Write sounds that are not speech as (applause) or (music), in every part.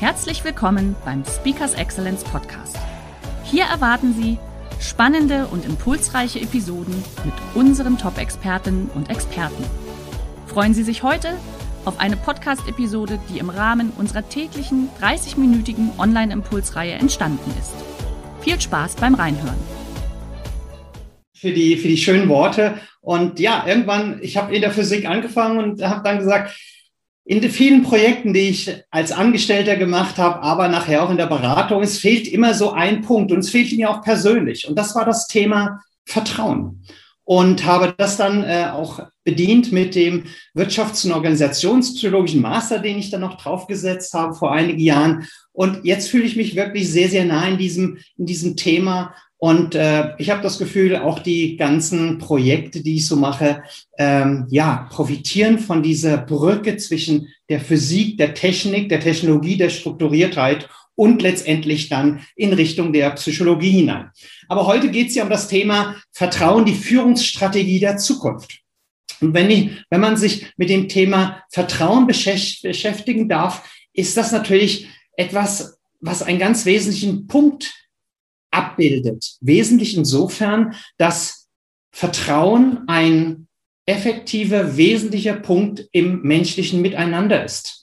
Herzlich willkommen beim Speakers Excellence Podcast. Hier erwarten Sie spannende und impulsreiche Episoden mit unseren Top-Expertinnen und Experten. Freuen Sie sich heute auf eine Podcast-Episode, die im Rahmen unserer täglichen 30-minütigen Online-Impulsreihe entstanden ist. Viel Spaß beim Reinhören. Für die, für die schönen Worte. Und ja, irgendwann, ich habe in der Physik angefangen und habe dann gesagt, in den vielen Projekten, die ich als Angestellter gemacht habe, aber nachher auch in der Beratung, es fehlt immer so ein Punkt und es fehlt mir auch persönlich. Und das war das Thema Vertrauen. Und habe das dann äh, auch bedient mit dem Wirtschafts- und Organisationspsychologischen Master, den ich dann noch draufgesetzt habe vor einigen Jahren. Und jetzt fühle ich mich wirklich sehr, sehr nah in diesem, in diesem Thema und äh, ich habe das Gefühl, auch die ganzen Projekte, die ich so mache, ähm, ja, profitieren von dieser Brücke zwischen der Physik, der Technik, der Technologie, der Strukturiertheit und letztendlich dann in Richtung der Psychologie hinein. Aber heute geht es ja um das Thema Vertrauen, die Führungsstrategie der Zukunft. Und wenn, ich, wenn man sich mit dem Thema Vertrauen beschäftigen darf, ist das natürlich etwas, was einen ganz wesentlichen Punkt abbildet. Wesentlich insofern, dass Vertrauen ein effektiver, wesentlicher Punkt im menschlichen Miteinander ist.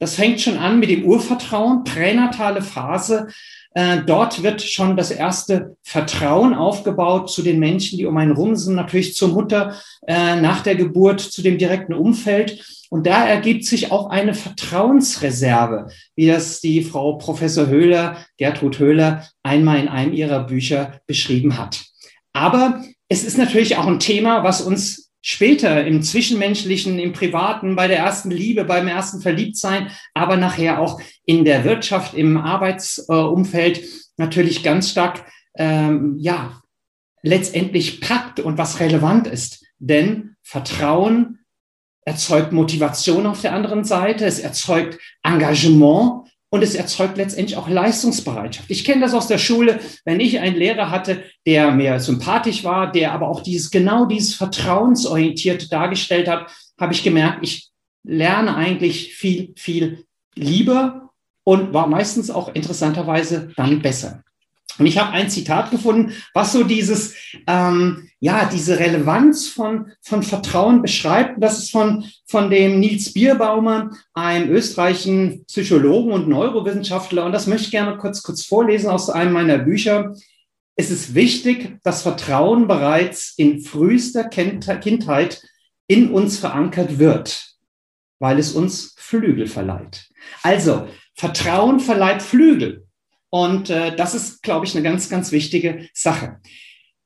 Das fängt schon an mit dem Urvertrauen, pränatale Phase. Äh, dort wird schon das erste Vertrauen aufgebaut zu den Menschen, die um einen rum sind, natürlich zur Mutter äh, nach der Geburt, zu dem direkten Umfeld. Und da ergibt sich auch eine Vertrauensreserve, wie das die Frau Professor Höhler, Gertrud Höhler, einmal in einem ihrer Bücher beschrieben hat. Aber es ist natürlich auch ein Thema, was uns später im Zwischenmenschlichen, im Privaten, bei der ersten Liebe, beim ersten Verliebtsein, aber nachher auch in der Wirtschaft, im Arbeitsumfeld natürlich ganz stark, ähm, ja, letztendlich packt und was relevant ist. Denn Vertrauen erzeugt Motivation auf der anderen Seite, es erzeugt Engagement und es erzeugt letztendlich auch Leistungsbereitschaft. Ich kenne das aus der Schule, wenn ich einen Lehrer hatte, der mir sympathisch war, der aber auch dieses genau dieses vertrauensorientierte dargestellt hat, habe ich gemerkt, ich lerne eigentlich viel, viel lieber und war meistens auch interessanterweise dann besser. Und ich habe ein Zitat gefunden, was so dieses, ähm, ja, diese Relevanz von, von Vertrauen beschreibt. Das ist von, von dem Nils Bierbaumer, einem österreichischen Psychologen und Neurowissenschaftler. Und das möchte ich gerne kurz, kurz vorlesen aus einem meiner Bücher. Es ist wichtig, dass Vertrauen bereits in frühester Kindheit in uns verankert wird, weil es uns Flügel verleiht. Also, Vertrauen verleiht Flügel. Und äh, das ist, glaube ich, eine ganz, ganz wichtige Sache.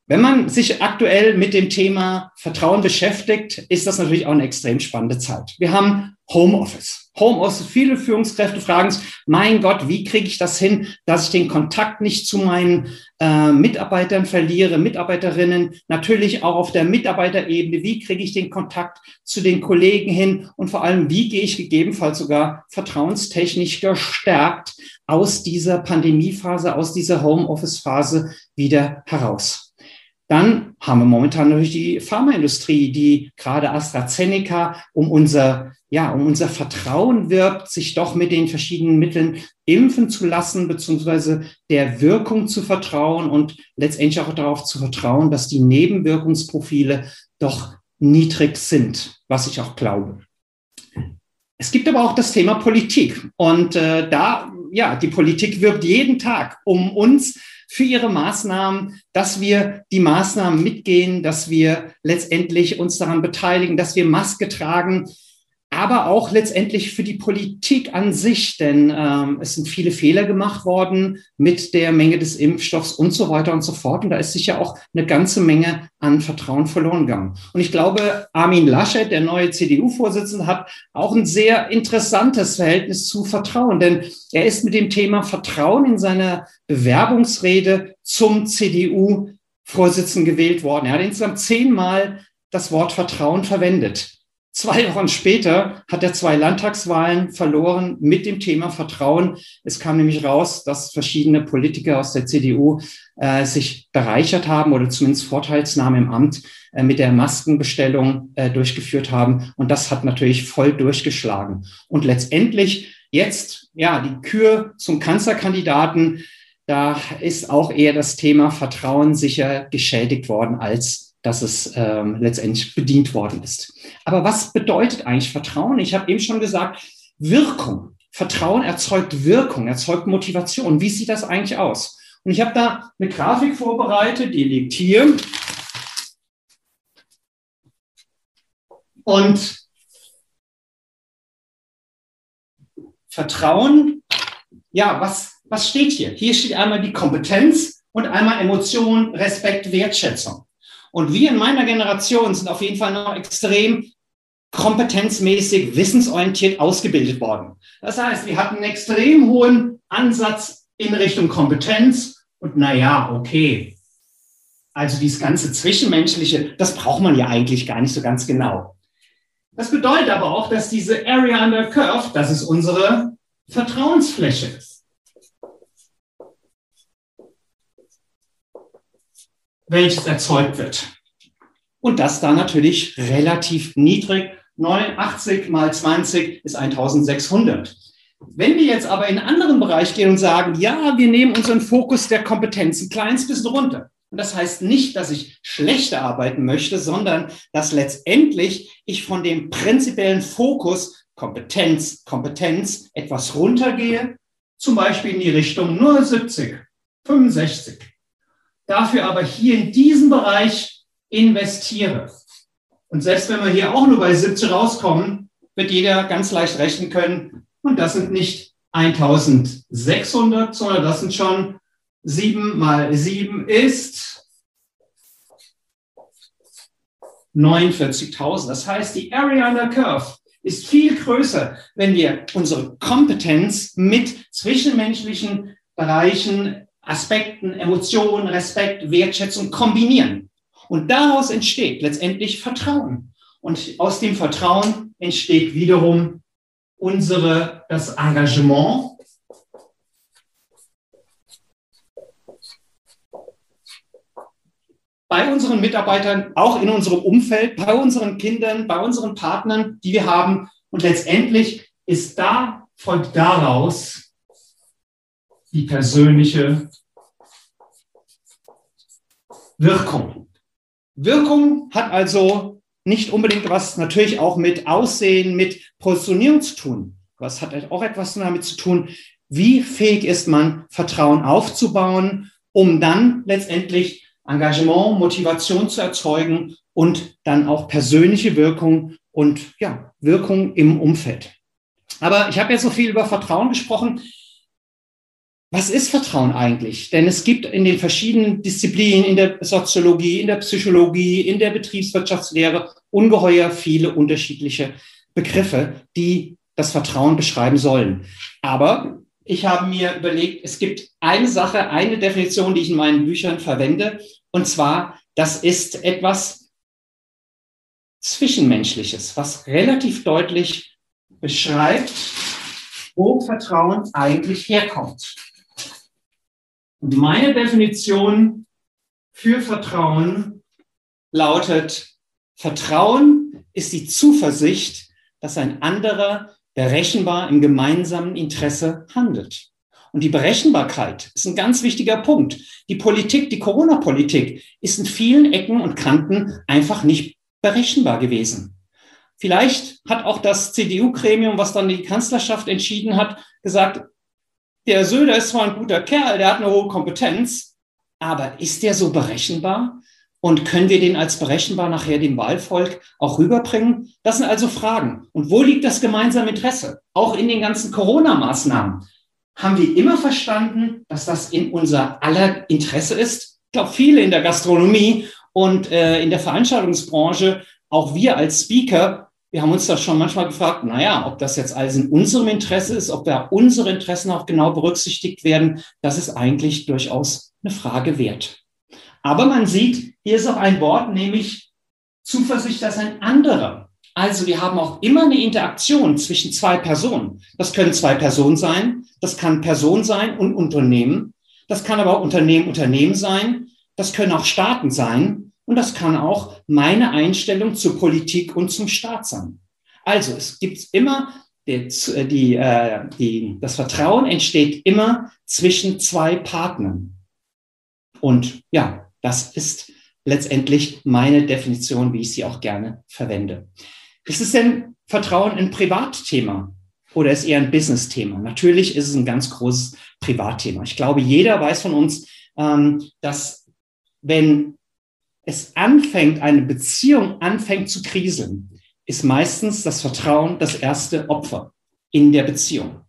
Wenn man sich aktuell mit dem Thema Vertrauen beschäftigt, ist das natürlich auch eine extrem spannende Zeit. Wir haben Homeoffice. Homeoffice, viele Führungskräfte fragen sich, mein Gott, wie kriege ich das hin, dass ich den Kontakt nicht zu meinen äh, Mitarbeitern verliere, Mitarbeiterinnen, natürlich auch auf der Mitarbeiterebene, wie kriege ich den Kontakt zu den Kollegen hin und vor allem, wie gehe ich gegebenenfalls sogar vertrauenstechnisch gestärkt aus dieser Pandemiephase, aus dieser Homeoffice-Phase wieder heraus. Dann haben wir momentan natürlich die Pharmaindustrie, die gerade AstraZeneca um unser, ja, um unser Vertrauen wirbt, sich doch mit den verschiedenen Mitteln impfen zu lassen, beziehungsweise der Wirkung zu vertrauen und letztendlich auch darauf zu vertrauen, dass die Nebenwirkungsprofile doch niedrig sind, was ich auch glaube. Es gibt aber auch das Thema Politik. Und äh, da, ja, die Politik wirbt jeden Tag um uns für ihre Maßnahmen, dass wir die Maßnahmen mitgehen, dass wir letztendlich uns daran beteiligen, dass wir Maske tragen. Aber auch letztendlich für die Politik an sich, denn ähm, es sind viele Fehler gemacht worden mit der Menge des Impfstoffs und so weiter und so fort. Und da ist sicher auch eine ganze Menge an Vertrauen verloren gegangen. Und ich glaube, Armin Laschet, der neue CDU-Vorsitzende, hat auch ein sehr interessantes Verhältnis zu Vertrauen, denn er ist mit dem Thema Vertrauen in seiner Bewerbungsrede zum CDU-Vorsitzenden gewählt worden. Er hat insgesamt zehnmal das Wort Vertrauen verwendet. Zwei Wochen später hat er zwei Landtagswahlen verloren mit dem Thema Vertrauen. Es kam nämlich raus, dass verschiedene Politiker aus der CDU äh, sich bereichert haben oder zumindest Vorteilsnahme im Amt äh, mit der Maskenbestellung äh, durchgeführt haben. Und das hat natürlich voll durchgeschlagen. Und letztendlich jetzt, ja, die Kür zum Kanzlerkandidaten, da ist auch eher das Thema Vertrauen sicher geschädigt worden als dass es ähm, letztendlich bedient worden ist. Aber was bedeutet eigentlich Vertrauen? Ich habe eben schon gesagt, Wirkung. Vertrauen erzeugt Wirkung, erzeugt Motivation. Wie sieht das eigentlich aus? Und ich habe da eine Grafik vorbereitet, die liegt hier. Und Vertrauen, ja, was, was steht hier? Hier steht einmal die Kompetenz und einmal Emotion, Respekt, Wertschätzung. Und wir in meiner Generation sind auf jeden Fall noch extrem kompetenzmäßig, wissensorientiert ausgebildet worden. Das heißt, wir hatten einen extrem hohen Ansatz in Richtung Kompetenz und naja, okay. Also dieses ganze Zwischenmenschliche, das braucht man ja eigentlich gar nicht so ganz genau. Das bedeutet aber auch, dass diese Area under Curve, das ist unsere Vertrauensfläche ist. Welches erzeugt wird. Und das da natürlich relativ niedrig. 89 mal 20 ist 1600. Wenn wir jetzt aber in einen anderen Bereich gehen und sagen, ja, wir nehmen unseren Fokus der Kompetenz ein kleines bisschen runter. Und das heißt nicht, dass ich schlechter arbeiten möchte, sondern dass letztendlich ich von dem prinzipiellen Fokus Kompetenz, Kompetenz etwas runtergehe, zum Beispiel in die Richtung nur 70, 65 dafür aber hier in diesem Bereich investiere. Und selbst wenn wir hier auch nur bei 70 rauskommen, wird jeder ganz leicht rechnen können. Und das sind nicht 1600, sondern das sind schon 7 mal 7 ist 49.000. Das heißt, die Area under Curve ist viel größer, wenn wir unsere Kompetenz mit zwischenmenschlichen Bereichen Aspekten, Emotionen, Respekt, Wertschätzung kombinieren. Und daraus entsteht letztendlich Vertrauen. Und aus dem Vertrauen entsteht wiederum unsere, das Engagement. Bei unseren Mitarbeitern, auch in unserem Umfeld, bei unseren Kindern, bei unseren Partnern, die wir haben. Und letztendlich ist da, folgt daraus die persönliche Wirkung. Wirkung hat also nicht unbedingt was natürlich auch mit Aussehen, mit Positionierung zu tun. Was hat auch etwas damit zu tun, wie fähig ist man, Vertrauen aufzubauen, um dann letztendlich Engagement, Motivation zu erzeugen und dann auch persönliche Wirkung und ja, Wirkung im Umfeld. Aber ich habe jetzt so viel über Vertrauen gesprochen was ist Vertrauen eigentlich? Denn es gibt in den verschiedenen Disziplinen, in der Soziologie, in der Psychologie, in der Betriebswirtschaftslehre ungeheuer viele unterschiedliche Begriffe, die das Vertrauen beschreiben sollen. Aber ich habe mir überlegt, es gibt eine Sache, eine Definition, die ich in meinen Büchern verwende, und zwar, das ist etwas Zwischenmenschliches, was relativ deutlich beschreibt, wo Vertrauen eigentlich herkommt. Und meine Definition für Vertrauen lautet, Vertrauen ist die Zuversicht, dass ein anderer berechenbar im gemeinsamen Interesse handelt. Und die Berechenbarkeit ist ein ganz wichtiger Punkt. Die Politik, die Corona-Politik ist in vielen Ecken und Kanten einfach nicht berechenbar gewesen. Vielleicht hat auch das CDU-Gremium, was dann die Kanzlerschaft entschieden hat, gesagt, der Söder ist zwar ein guter Kerl, der hat eine hohe Kompetenz, aber ist der so berechenbar? Und können wir den als berechenbar nachher dem Wahlvolk auch rüberbringen? Das sind also Fragen. Und wo liegt das gemeinsame Interesse? Auch in den ganzen Corona-Maßnahmen. Haben wir immer verstanden, dass das in unser aller Interesse ist? Ich glaube, viele in der Gastronomie und äh, in der Veranstaltungsbranche, auch wir als Speaker, wir haben uns da schon manchmal gefragt, naja, ob das jetzt alles in unserem Interesse ist, ob da unsere Interessen auch genau berücksichtigt werden, das ist eigentlich durchaus eine Frage wert. Aber man sieht, hier ist auch ein Wort, nämlich Zuversicht, dass ein anderer. Also wir haben auch immer eine Interaktion zwischen zwei Personen. Das können zwei Personen sein, das kann Person sein und Unternehmen. Das kann aber auch Unternehmen, Unternehmen sein. Das können auch Staaten sein. Und das kann auch meine Einstellung zur Politik und zum Staat sein. Also es gibt immer die, die, äh, die, das Vertrauen entsteht immer zwischen zwei Partnern. Und ja, das ist letztendlich meine Definition, wie ich sie auch gerne verwende. Ist es denn Vertrauen ein Privatthema oder ist eher ein Business-Thema? Natürlich ist es ein ganz großes Privatthema. Ich glaube, jeder weiß von uns, ähm, dass wenn es anfängt, eine Beziehung anfängt zu kriseln, ist meistens das Vertrauen das erste Opfer in der Beziehung.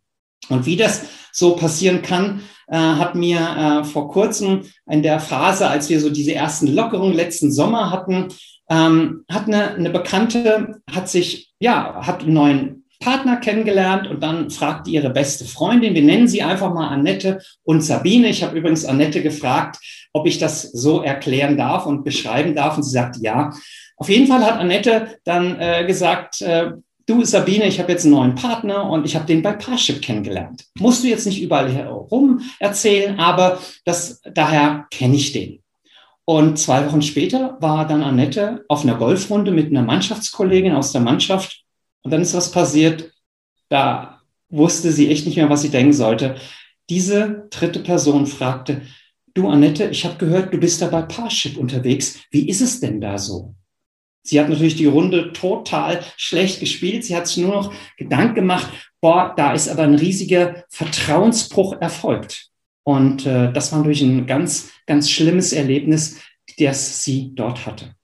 Und wie das so passieren kann, äh, hat mir äh, vor kurzem in der Phase, als wir so diese ersten Lockerungen letzten Sommer hatten, ähm, hat eine, eine Bekannte, hat sich, ja, hat einen neuen Partner kennengelernt und dann fragte ihre beste Freundin, wir nennen sie einfach mal Annette und Sabine. Ich habe übrigens Annette gefragt, ob ich das so erklären darf und beschreiben darf und sie sagt ja. Auf jeden Fall hat Annette dann äh, gesagt, äh, du Sabine, ich habe jetzt einen neuen Partner und ich habe den bei Parship kennengelernt. Musst du jetzt nicht überall herum erzählen, aber das, daher kenne ich den. Und zwei Wochen später war dann Annette auf einer Golfrunde mit einer Mannschaftskollegin aus der Mannschaft. Und dann ist was passiert, da wusste sie echt nicht mehr, was sie denken sollte. Diese dritte Person fragte, du Annette, ich habe gehört, du bist da bei Parship unterwegs. Wie ist es denn da so? Sie hat natürlich die Runde total schlecht gespielt. Sie hat sich nur noch Gedanken gemacht, boah, da ist aber ein riesiger Vertrauensbruch erfolgt. Und äh, das war natürlich ein ganz, ganz schlimmes Erlebnis, das sie dort hatte.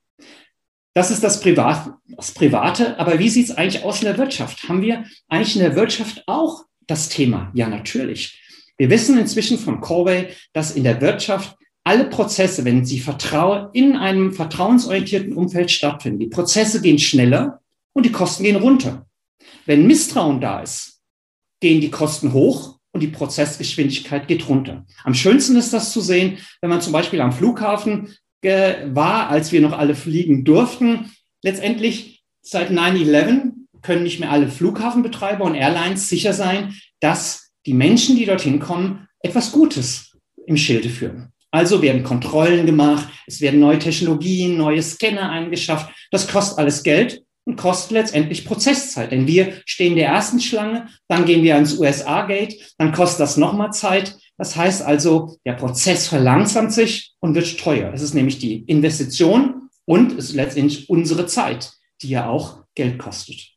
Das ist das, Privat, das Private. Aber wie sieht es eigentlich aus in der Wirtschaft? Haben wir eigentlich in der Wirtschaft auch das Thema? Ja, natürlich. Wir wissen inzwischen von Corway, dass in der Wirtschaft alle Prozesse, wenn sie vertrauen, in einem vertrauensorientierten Umfeld stattfinden, die Prozesse gehen schneller und die Kosten gehen runter. Wenn Misstrauen da ist, gehen die Kosten hoch und die Prozessgeschwindigkeit geht runter. Am schönsten ist das zu sehen, wenn man zum Beispiel am Flughafen war, als wir noch alle fliegen durften. Letztendlich seit 9-11 können nicht mehr alle Flughafenbetreiber und Airlines sicher sein, dass die Menschen, die dorthin kommen, etwas Gutes im Schilde führen. Also werden Kontrollen gemacht, es werden neue Technologien, neue Scanner eingeschafft. Das kostet alles Geld und kostet letztendlich Prozesszeit. Denn wir stehen der ersten Schlange, dann gehen wir ans USA-Gate, dann kostet das nochmal Zeit. Das heißt also, der Prozess verlangsamt sich und wird teuer. Es ist nämlich die Investition und es ist letztendlich unsere Zeit, die ja auch Geld kostet.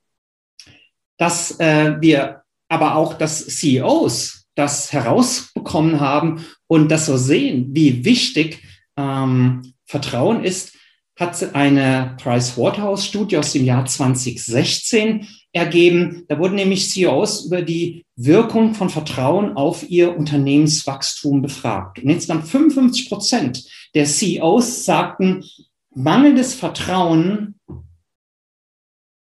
Dass äh, wir aber auch, dass CEOs das herausbekommen haben und das so sehen, wie wichtig ähm, Vertrauen ist, hat eine Price Waterhouse Studie aus dem Jahr 2016 ergeben. Da wurden nämlich CEOs über die Wirkung von Vertrauen auf ihr Unternehmenswachstum befragt. Und insgesamt 55 Prozent der CEOs sagten, mangelndes Vertrauen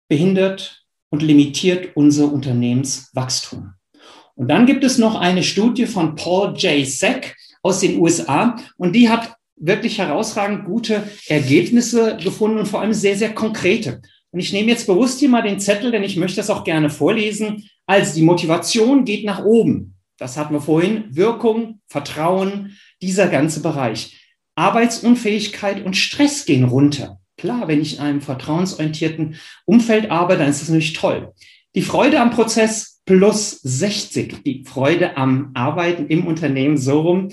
behindert und limitiert unser Unternehmenswachstum. Und dann gibt es noch eine Studie von Paul J. Sack aus den USA und die hat wirklich herausragend gute Ergebnisse gefunden und vor allem sehr, sehr konkrete. Und ich nehme jetzt bewusst hier mal den Zettel, denn ich möchte das auch gerne vorlesen. Also die Motivation geht nach oben. Das hatten wir vorhin. Wirkung, Vertrauen, dieser ganze Bereich. Arbeitsunfähigkeit und Stress gehen runter. Klar, wenn ich in einem vertrauensorientierten Umfeld arbeite, dann ist das natürlich toll. Die Freude am Prozess plus 60, die Freude am Arbeiten im Unternehmen so rum,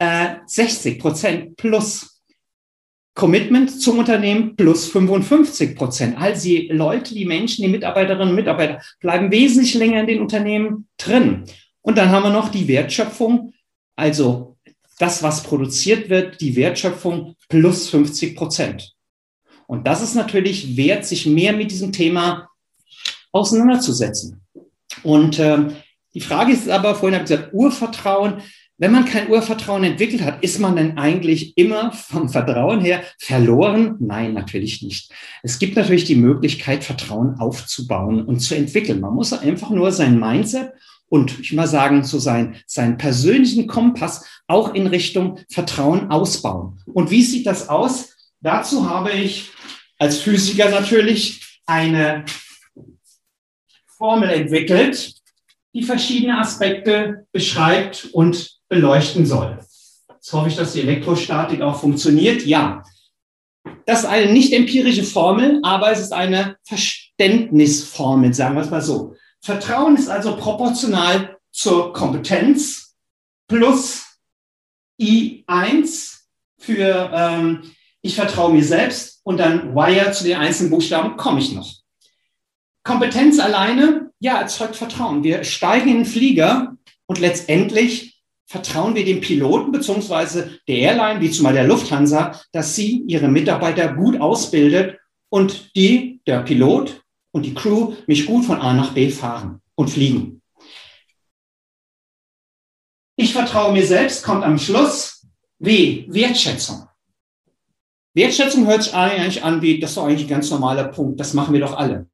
äh, 60 Prozent plus Commitment zum Unternehmen plus 55 Prozent. Also die Leute, die Menschen, die Mitarbeiterinnen und Mitarbeiter bleiben wesentlich länger in den Unternehmen drin. Und dann haben wir noch die Wertschöpfung, also das, was produziert wird, die Wertschöpfung plus 50 Prozent. Und das ist natürlich wert, sich mehr mit diesem Thema auseinanderzusetzen. Und äh, die Frage ist aber, vorhin habe ich gesagt, Urvertrauen. Wenn man kein Urvertrauen entwickelt hat, ist man denn eigentlich immer vom Vertrauen her verloren? Nein, natürlich nicht. Es gibt natürlich die Möglichkeit, Vertrauen aufzubauen und zu entwickeln. Man muss einfach nur sein Mindset und ich mal sagen, so sein, seinen persönlichen Kompass auch in Richtung Vertrauen ausbauen. Und wie sieht das aus? Dazu habe ich als Physiker natürlich eine Formel entwickelt, die verschiedene Aspekte beschreibt und beleuchten soll. Jetzt hoffe ich, dass die Elektrostatik auch funktioniert. Ja, das ist eine nicht empirische Formel, aber es ist eine Verständnisformel, sagen wir es mal so. Vertrauen ist also proportional zur Kompetenz plus I1 für ähm, ich vertraue mir selbst und dann Wire zu den einzelnen Buchstaben komme ich noch. Kompetenz alleine, ja, erzeugt Vertrauen. Wir steigen in den Flieger und letztendlich vertrauen wir dem Piloten beziehungsweise der Airline, wie zumal der Lufthansa, dass sie ihre Mitarbeiter gut ausbildet und die, der Pilot und die Crew mich gut von A nach B fahren und fliegen. Ich vertraue mir selbst, kommt am Schluss. W, Wertschätzung. Wertschätzung hört sich eigentlich an wie, das ist doch eigentlich ein ganz normaler Punkt, das machen wir doch alle.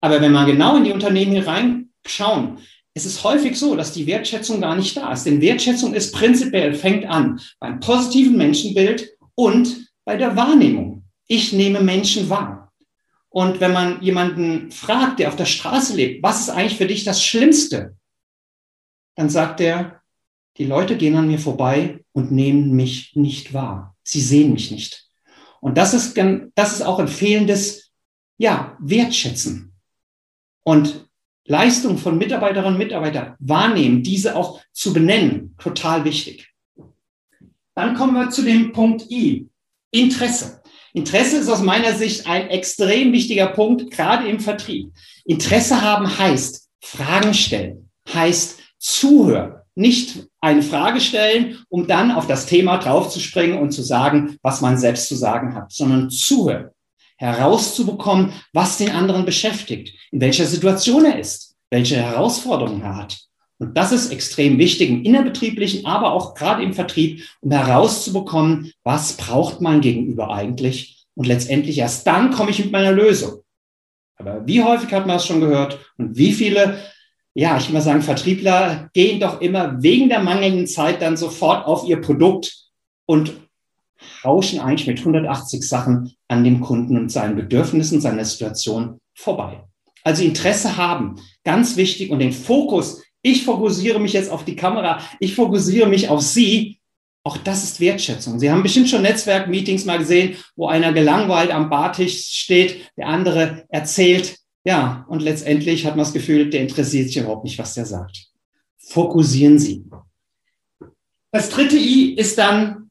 Aber wenn man genau in die Unternehmen hier reinschauen, es ist häufig so, dass die Wertschätzung gar nicht da ist. Denn Wertschätzung ist prinzipiell, fängt an beim positiven Menschenbild und bei der Wahrnehmung. Ich nehme Menschen wahr. Und wenn man jemanden fragt, der auf der Straße lebt, was ist eigentlich für dich das Schlimmste? Dann sagt er, die Leute gehen an mir vorbei und nehmen mich nicht wahr. Sie sehen mich nicht. Und das ist, das ist auch ein fehlendes, ja, Wertschätzen. Und Leistung von Mitarbeiterinnen und Mitarbeitern wahrnehmen, diese auch zu benennen, total wichtig. Dann kommen wir zu dem Punkt I, Interesse. Interesse ist aus meiner Sicht ein extrem wichtiger Punkt, gerade im Vertrieb. Interesse haben heißt Fragen stellen, heißt zuhören, nicht eine Frage stellen, um dann auf das Thema draufzuspringen und zu sagen, was man selbst zu sagen hat, sondern zuhören, herauszubekommen, was den anderen beschäftigt, in welcher Situation er ist, welche Herausforderungen er hat. Und das ist extrem wichtig im innerbetrieblichen, aber auch gerade im Vertrieb, um herauszubekommen, was braucht mein Gegenüber eigentlich. Und letztendlich erst dann komme ich mit meiner Lösung. Aber wie häufig hat man es schon gehört und wie viele ja, ich mal sagen, Vertriebler gehen doch immer wegen der mangelnden Zeit dann sofort auf ihr Produkt und rauschen eigentlich mit 180 Sachen an dem Kunden und seinen Bedürfnissen, seiner Situation vorbei. Also Interesse haben, ganz wichtig und den Fokus, ich fokussiere mich jetzt auf die Kamera, ich fokussiere mich auf Sie, auch das ist Wertschätzung. Sie haben bestimmt schon Netzwerkmeetings mal gesehen, wo einer gelangweilt am Bartisch steht, der andere erzählt, ja, und letztendlich hat man das Gefühl, der interessiert sich überhaupt nicht, was der sagt. Fokussieren Sie. Das dritte I ist dann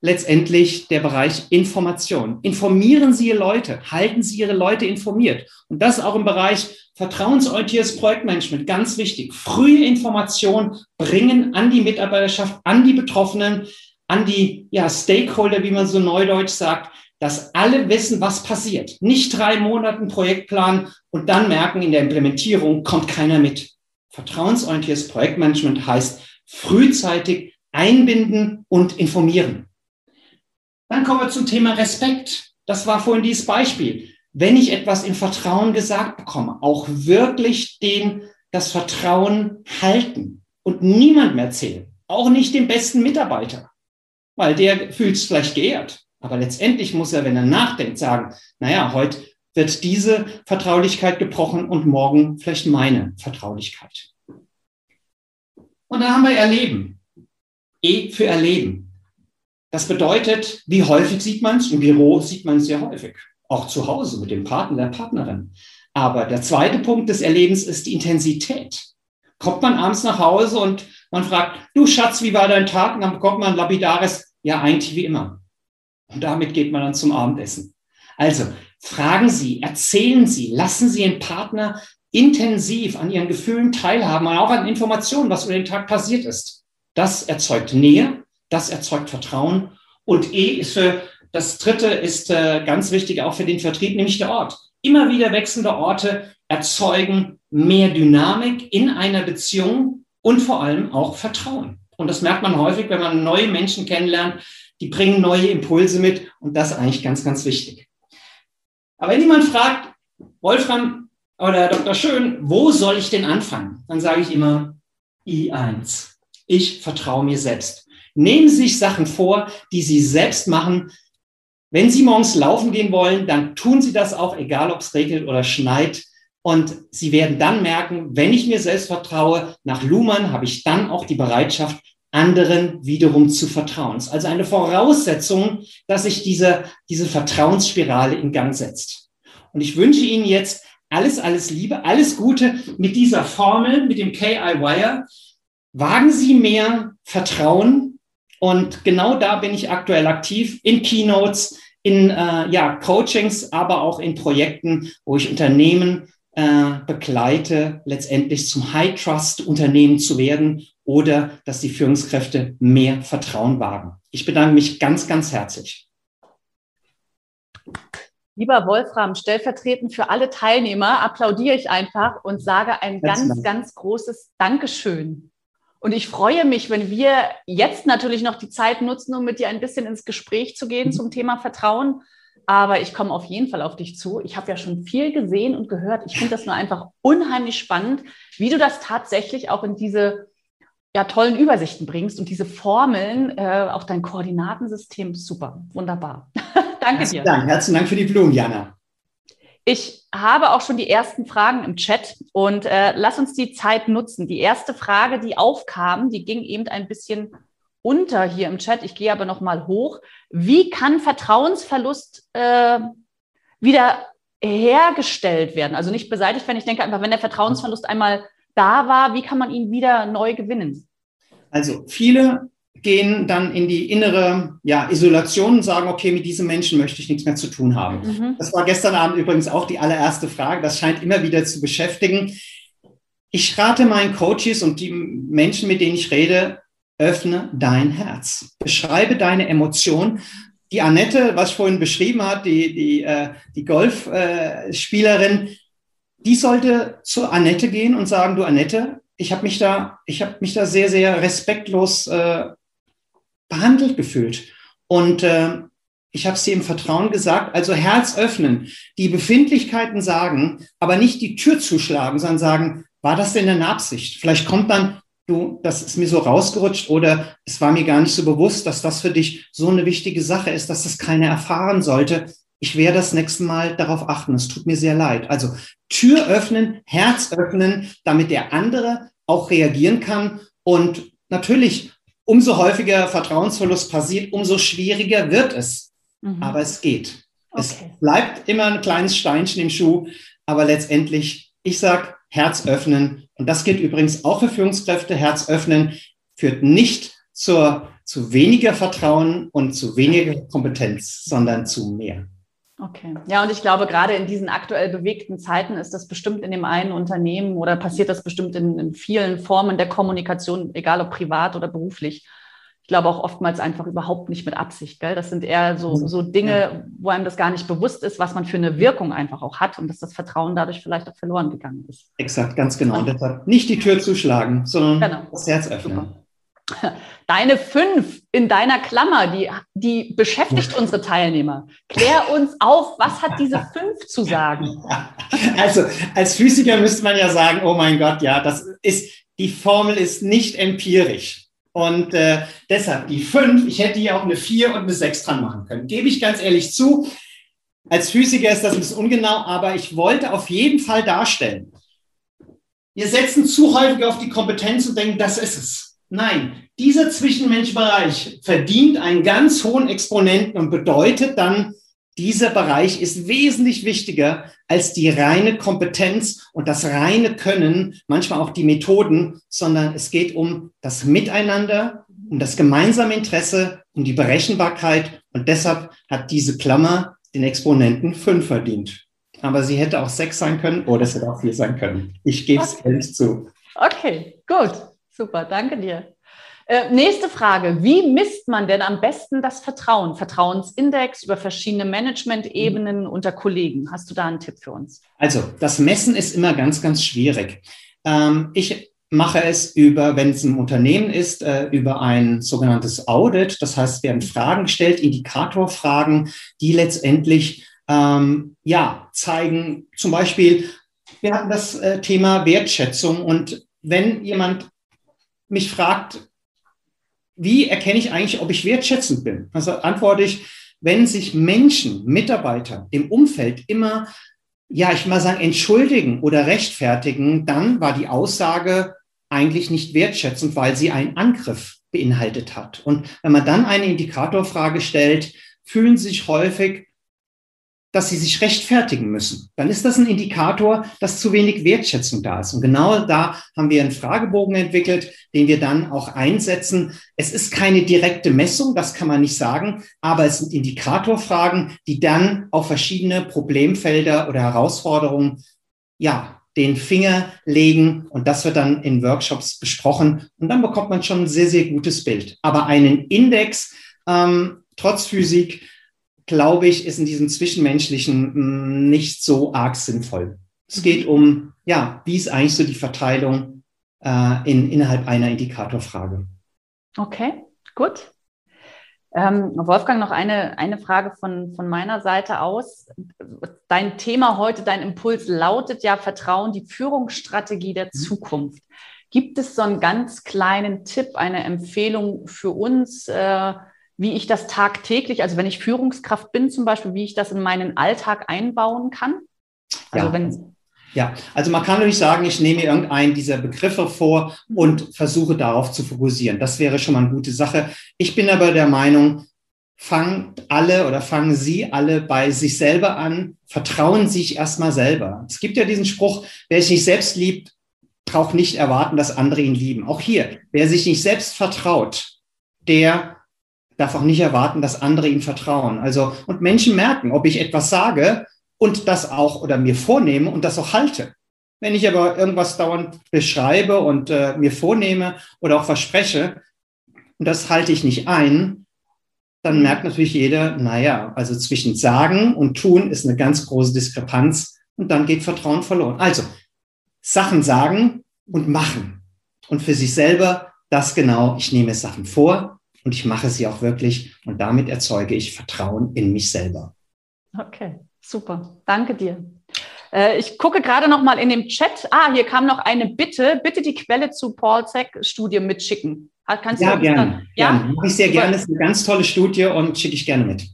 letztendlich der Bereich Information. Informieren Sie Ihre Leute, halten Sie Ihre Leute informiert. Und das auch im Bereich vertrauensorientiertes Projektmanagement, ganz wichtig. Frühe Information bringen an die Mitarbeiterschaft, an die Betroffenen, an die ja, Stakeholder, wie man so neudeutsch sagt, dass alle wissen, was passiert. Nicht drei Monaten Projektplan und dann merken, in der Implementierung kommt keiner mit. Vertrauensorientiertes Projektmanagement heißt frühzeitig einbinden und informieren. Dann kommen wir zum Thema Respekt. Das war vorhin dieses Beispiel. Wenn ich etwas in Vertrauen gesagt bekomme, auch wirklich den, das Vertrauen halten und niemandem erzählen. Auch nicht dem besten Mitarbeiter, weil der fühlt es vielleicht geehrt. Aber letztendlich muss er, wenn er nachdenkt, sagen, naja, heute wird diese Vertraulichkeit gebrochen und morgen vielleicht meine Vertraulichkeit. Und dann haben wir Erleben. E für Erleben. Das bedeutet, wie häufig sieht man es? Im Büro sieht man es sehr häufig. Auch zu Hause mit dem Partner, der Partnerin. Aber der zweite Punkt des Erlebens ist die Intensität. Kommt man abends nach Hause und man fragt, du Schatz, wie war dein Tag? Und dann bekommt man lapidares, ja, eigentlich wie immer. Und damit geht man dann zum Abendessen. Also fragen Sie, erzählen Sie, lassen Sie Ihren Partner intensiv an Ihren Gefühlen teilhaben und auch an Informationen, was über den Tag passiert ist. Das erzeugt Nähe, das erzeugt Vertrauen. Und E ist für das dritte ist äh, ganz wichtig auch für den Vertrieb, nämlich der Ort. Immer wieder wechselnde Orte erzeugen mehr Dynamik in einer Beziehung und vor allem auch Vertrauen. Und das merkt man häufig, wenn man neue Menschen kennenlernt, die bringen neue Impulse mit und das ist eigentlich ganz, ganz wichtig. Aber wenn jemand fragt, Wolfram oder Dr. Schön, wo soll ich denn anfangen? Dann sage ich immer I1. Ich vertraue mir selbst. Nehmen Sie sich Sachen vor, die Sie selbst machen. Wenn Sie morgens laufen gehen wollen, dann tun Sie das auch, egal ob es regnet oder schneit. Und Sie werden dann merken, wenn ich mir selbst vertraue, nach Luhmann habe ich dann auch die Bereitschaft, anderen wiederum zu vertrauen. Es ist also eine Voraussetzung, dass sich diese, diese Vertrauensspirale in Gang setzt. Und ich wünsche Ihnen jetzt alles, alles Liebe, alles Gute mit dieser Formel, mit dem KI-Wire. Wagen Sie mehr Vertrauen. Und genau da bin ich aktuell aktiv in Keynotes, in äh, ja, Coachings, aber auch in Projekten, wo ich Unternehmen äh, begleite, letztendlich zum High-Trust-Unternehmen zu werden oder dass die Führungskräfte mehr Vertrauen wagen. Ich bedanke mich ganz, ganz herzlich. Lieber Wolfram, stellvertretend für alle Teilnehmer applaudiere ich einfach und sage ein ganz, ganz, ganz großes Dankeschön. Und ich freue mich, wenn wir jetzt natürlich noch die Zeit nutzen, um mit dir ein bisschen ins Gespräch zu gehen mhm. zum Thema Vertrauen. Aber ich komme auf jeden Fall auf dich zu. Ich habe ja schon viel gesehen und gehört. Ich finde das nur einfach unheimlich spannend, wie du das tatsächlich auch in diese ja, tollen Übersichten bringst und diese Formeln, äh, auch dein Koordinatensystem, super, wunderbar. (laughs) Danke Herzlichen dir. Dank. Herzlichen Dank für die Blumen, Jana. Ich habe auch schon die ersten Fragen im Chat und äh, lass uns die Zeit nutzen. Die erste Frage, die aufkam, die ging eben ein bisschen unter hier im Chat. Ich gehe aber noch mal hoch. Wie kann Vertrauensverlust äh, wieder hergestellt werden? Also nicht beseitigt werden. Ich denke einfach, wenn der Vertrauensverlust einmal da war, wie kann man ihn wieder neu gewinnen? Also viele gehen dann in die innere ja, Isolation und sagen, okay, mit diesem Menschen möchte ich nichts mehr zu tun haben. Mhm. Das war gestern Abend übrigens auch die allererste Frage. Das scheint immer wieder zu beschäftigen. Ich rate meinen Coaches und die Menschen, mit denen ich rede, öffne dein Herz. Beschreibe deine Emotion. Die Annette, was ich vorhin beschrieben hat, die, die, äh, die Golfspielerin, äh, die sollte zu Annette gehen und sagen, du Annette, ich habe mich da, ich habe mich da sehr, sehr respektlos äh, behandelt gefühlt. Und äh, ich habe es dir im Vertrauen gesagt, also Herz öffnen, die Befindlichkeiten sagen, aber nicht die Tür zuschlagen, sondern sagen, war das denn eine Absicht? Vielleicht kommt dann, du, das ist mir so rausgerutscht oder es war mir gar nicht so bewusst, dass das für dich so eine wichtige Sache ist, dass das keiner erfahren sollte ich werde das nächste Mal darauf achten. Es tut mir sehr leid. Also Tür öffnen, Herz öffnen, damit der andere auch reagieren kann. Und natürlich, umso häufiger Vertrauensverlust passiert, umso schwieriger wird es. Mhm. Aber es geht. Okay. Es bleibt immer ein kleines Steinchen im Schuh. Aber letztendlich, ich sage, Herz öffnen. Und das gilt übrigens auch für Führungskräfte. Herz öffnen führt nicht zur, zu weniger Vertrauen und zu weniger Kompetenz, sondern zu mehr. Okay. Ja, und ich glaube, gerade in diesen aktuell bewegten Zeiten ist das bestimmt in dem einen Unternehmen oder passiert das bestimmt in, in, vielen Formen der Kommunikation, egal ob privat oder beruflich. Ich glaube auch oftmals einfach überhaupt nicht mit Absicht. Gell? Das sind eher so, so Dinge, wo einem das gar nicht bewusst ist, was man für eine Wirkung einfach auch hat und dass das Vertrauen dadurch vielleicht auch verloren gegangen ist. Exakt, ganz genau. Und deshalb nicht die Tür zuschlagen, sondern genau. das Herz öffnen. Super. Deine fünf in deiner Klammer, die, die beschäftigt unsere Teilnehmer. Klär uns auf, was hat diese fünf zu sagen? (laughs) Also als Physiker müsste man ja sagen, oh mein Gott, ja, das ist, die Formel ist nicht empirisch. Und äh, deshalb die fünf, ich hätte hier auch eine vier und eine sechs dran machen können. Gebe ich ganz ehrlich zu. Als Physiker ist das ein bisschen ungenau, aber ich wollte auf jeden Fall darstellen. Wir setzen zu häufig auf die Kompetenz und denken, das ist es. Nein, dieser zwischenmenschliche Bereich verdient einen ganz hohen Exponenten und bedeutet dann, dieser Bereich ist wesentlich wichtiger als die reine Kompetenz und das reine Können, manchmal auch die Methoden, sondern es geht um das Miteinander, um das gemeinsame Interesse, um die Berechenbarkeit und deshalb hat diese Klammer den Exponenten fünf verdient. Aber sie hätte auch sechs sein können oder es hätte auch vier sein können. Ich gebe es okay. ehrlich zu. Okay, gut. Super, danke dir. Äh, nächste Frage. Wie misst man denn am besten das Vertrauen? Vertrauensindex über verschiedene Management-Ebenen mhm. unter Kollegen. Hast du da einen Tipp für uns? Also, das Messen ist immer ganz, ganz schwierig. Ähm, ich mache es über, wenn es ein Unternehmen ist, äh, über ein sogenanntes Audit. Das heißt, werden Fragen gestellt, Indikatorfragen, die letztendlich ähm, ja zeigen, zum Beispiel, wir hatten das äh, Thema Wertschätzung und wenn jemand mich fragt, wie erkenne ich eigentlich, ob ich wertschätzend bin? Also antworte ich, wenn sich Menschen, Mitarbeiter im Umfeld immer, ja, ich mal sagen, entschuldigen oder rechtfertigen, dann war die Aussage eigentlich nicht wertschätzend, weil sie einen Angriff beinhaltet hat. Und wenn man dann eine Indikatorfrage stellt, fühlen sich häufig dass sie sich rechtfertigen müssen. Dann ist das ein Indikator, dass zu wenig Wertschätzung da ist. Und genau da haben wir einen Fragebogen entwickelt, den wir dann auch einsetzen. Es ist keine direkte Messung, das kann man nicht sagen, aber es sind Indikatorfragen, die dann auf verschiedene Problemfelder oder Herausforderungen, ja, den Finger legen und das wird dann in Workshops besprochen und dann bekommt man schon ein sehr, sehr gutes Bild. Aber einen Index, ähm, trotz Physik, glaube ich, ist in diesem Zwischenmenschlichen mm, nicht so arg sinnvoll. Es mhm. geht um, ja, wie ist eigentlich so die Verteilung äh, in, innerhalb einer Indikatorfrage. Okay, gut. Ähm, Wolfgang, noch eine, eine Frage von, von meiner Seite aus. Dein Thema heute, dein Impuls lautet ja Vertrauen, die Führungsstrategie der mhm. Zukunft. Gibt es so einen ganz kleinen Tipp, eine Empfehlung für uns, äh, wie ich das tagtäglich, also wenn ich Führungskraft bin zum Beispiel, wie ich das in meinen Alltag einbauen kann? Also ja. wenn ja, also man kann natürlich sagen, ich nehme irgendeinen dieser Begriffe vor und versuche darauf zu fokussieren. Das wäre schon mal eine gute Sache. Ich bin aber der Meinung, fangen alle oder fangen Sie alle bei sich selber an, vertrauen sich erstmal selber. Es gibt ja diesen Spruch, wer sich nicht selbst liebt, braucht nicht erwarten, dass andere ihn lieben. Auch hier, wer sich nicht selbst vertraut, der darf auch nicht erwarten, dass andere ihm vertrauen. Also, und Menschen merken, ob ich etwas sage und das auch oder mir vornehme und das auch halte. Wenn ich aber irgendwas dauernd beschreibe und äh, mir vornehme oder auch verspreche und das halte ich nicht ein, dann merkt natürlich jeder, naja, also zwischen sagen und tun ist eine ganz große Diskrepanz und dann geht Vertrauen verloren. Also Sachen sagen und machen. Und für sich selber das genau, ich nehme Sachen vor, und ich mache sie auch wirklich und damit erzeuge ich Vertrauen in mich selber. Okay, super. Danke dir. Äh, ich gucke gerade noch mal in dem Chat. Ah, hier kam noch eine Bitte. Bitte die Quelle zu Paul Zeck-Studie mitschicken. Kannst ja, gerne. Ja, mache ich sehr gerne. Das ist eine ganz tolle Studie und schicke ich gerne mit.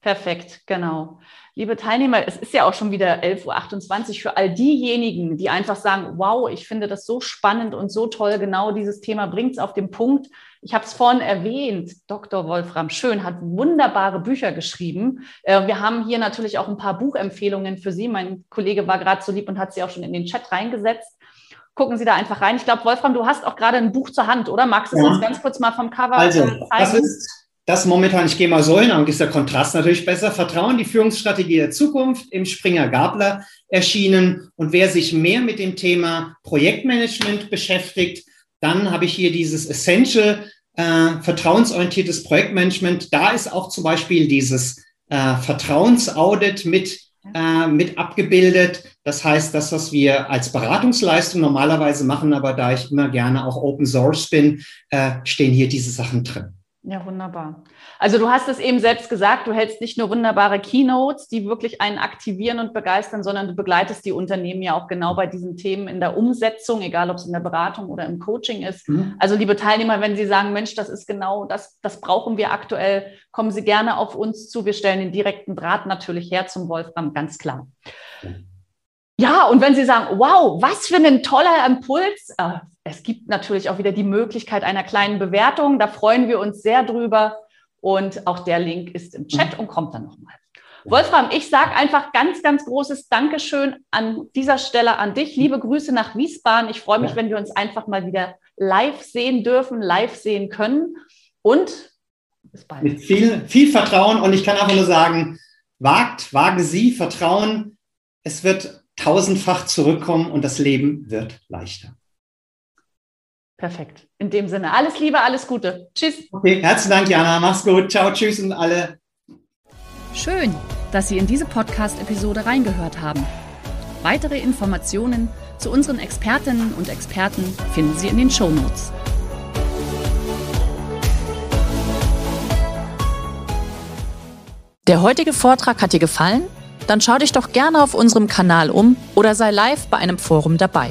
Perfekt, genau. Liebe Teilnehmer, es ist ja auch schon wieder 11.28 Uhr für all diejenigen, die einfach sagen, wow, ich finde das so spannend und so toll, genau dieses Thema bringt es auf den Punkt. Ich habe es vorhin erwähnt, Dr. Wolfram Schön hat wunderbare Bücher geschrieben. Äh, wir haben hier natürlich auch ein paar Buchempfehlungen für Sie. Mein Kollege war gerade so lieb und hat sie auch schon in den Chat reingesetzt. Gucken Sie da einfach rein. Ich glaube, Wolfram, du hast auch gerade ein Buch zur Hand, oder? Magst du es ja. uns ganz kurz mal vom Cover also, zeigen? Das ist das momentan, ich gehe mal so hin, dann ist der Kontrast natürlich besser. Vertrauen, die Führungsstrategie der Zukunft im Springer Gabler erschienen. Und wer sich mehr mit dem Thema Projektmanagement beschäftigt, dann habe ich hier dieses Essential äh, vertrauensorientiertes Projektmanagement. Da ist auch zum Beispiel dieses äh, Vertrauensaudit mit, äh, mit abgebildet. Das heißt, das, was wir als Beratungsleistung normalerweise machen, aber da ich immer gerne auch Open Source bin, äh, stehen hier diese Sachen drin. Ja, wunderbar. Also du hast es eben selbst gesagt, du hältst nicht nur wunderbare Keynotes, die wirklich einen aktivieren und begeistern, sondern du begleitest die Unternehmen ja auch genau bei diesen Themen in der Umsetzung, egal ob es in der Beratung oder im Coaching ist. Mhm. Also liebe Teilnehmer, wenn Sie sagen, Mensch, das ist genau das, das brauchen wir aktuell, kommen Sie gerne auf uns zu. Wir stellen den direkten Draht natürlich her zum Wolfram, ganz klar. Ja, und wenn Sie sagen, wow, was für ein toller Impuls, äh, es gibt natürlich auch wieder die Möglichkeit einer kleinen Bewertung. Da freuen wir uns sehr drüber. Und auch der Link ist im Chat mhm. und kommt dann nochmal. Wolfram, ich sage einfach ganz, ganz großes Dankeschön an dieser Stelle an dich. Liebe Grüße nach Wiesbaden. Ich freue mich, wenn wir uns einfach mal wieder live sehen dürfen, live sehen können. Und bis bald. Mit viel, viel Vertrauen. Und ich kann einfach nur sagen, wagt, wage Sie, Vertrauen. Es wird tausendfach zurückkommen und das Leben wird leichter. Perfekt. In dem Sinne, alles Liebe, alles Gute. Tschüss. Okay, herzlichen Dank, Jana. Mach's gut. Ciao, tschüss und alle. Schön, dass Sie in diese Podcast-Episode reingehört haben. Weitere Informationen zu unseren Expertinnen und Experten finden Sie in den Show Notes. Der heutige Vortrag hat dir gefallen? Dann schau dich doch gerne auf unserem Kanal um oder sei live bei einem Forum dabei.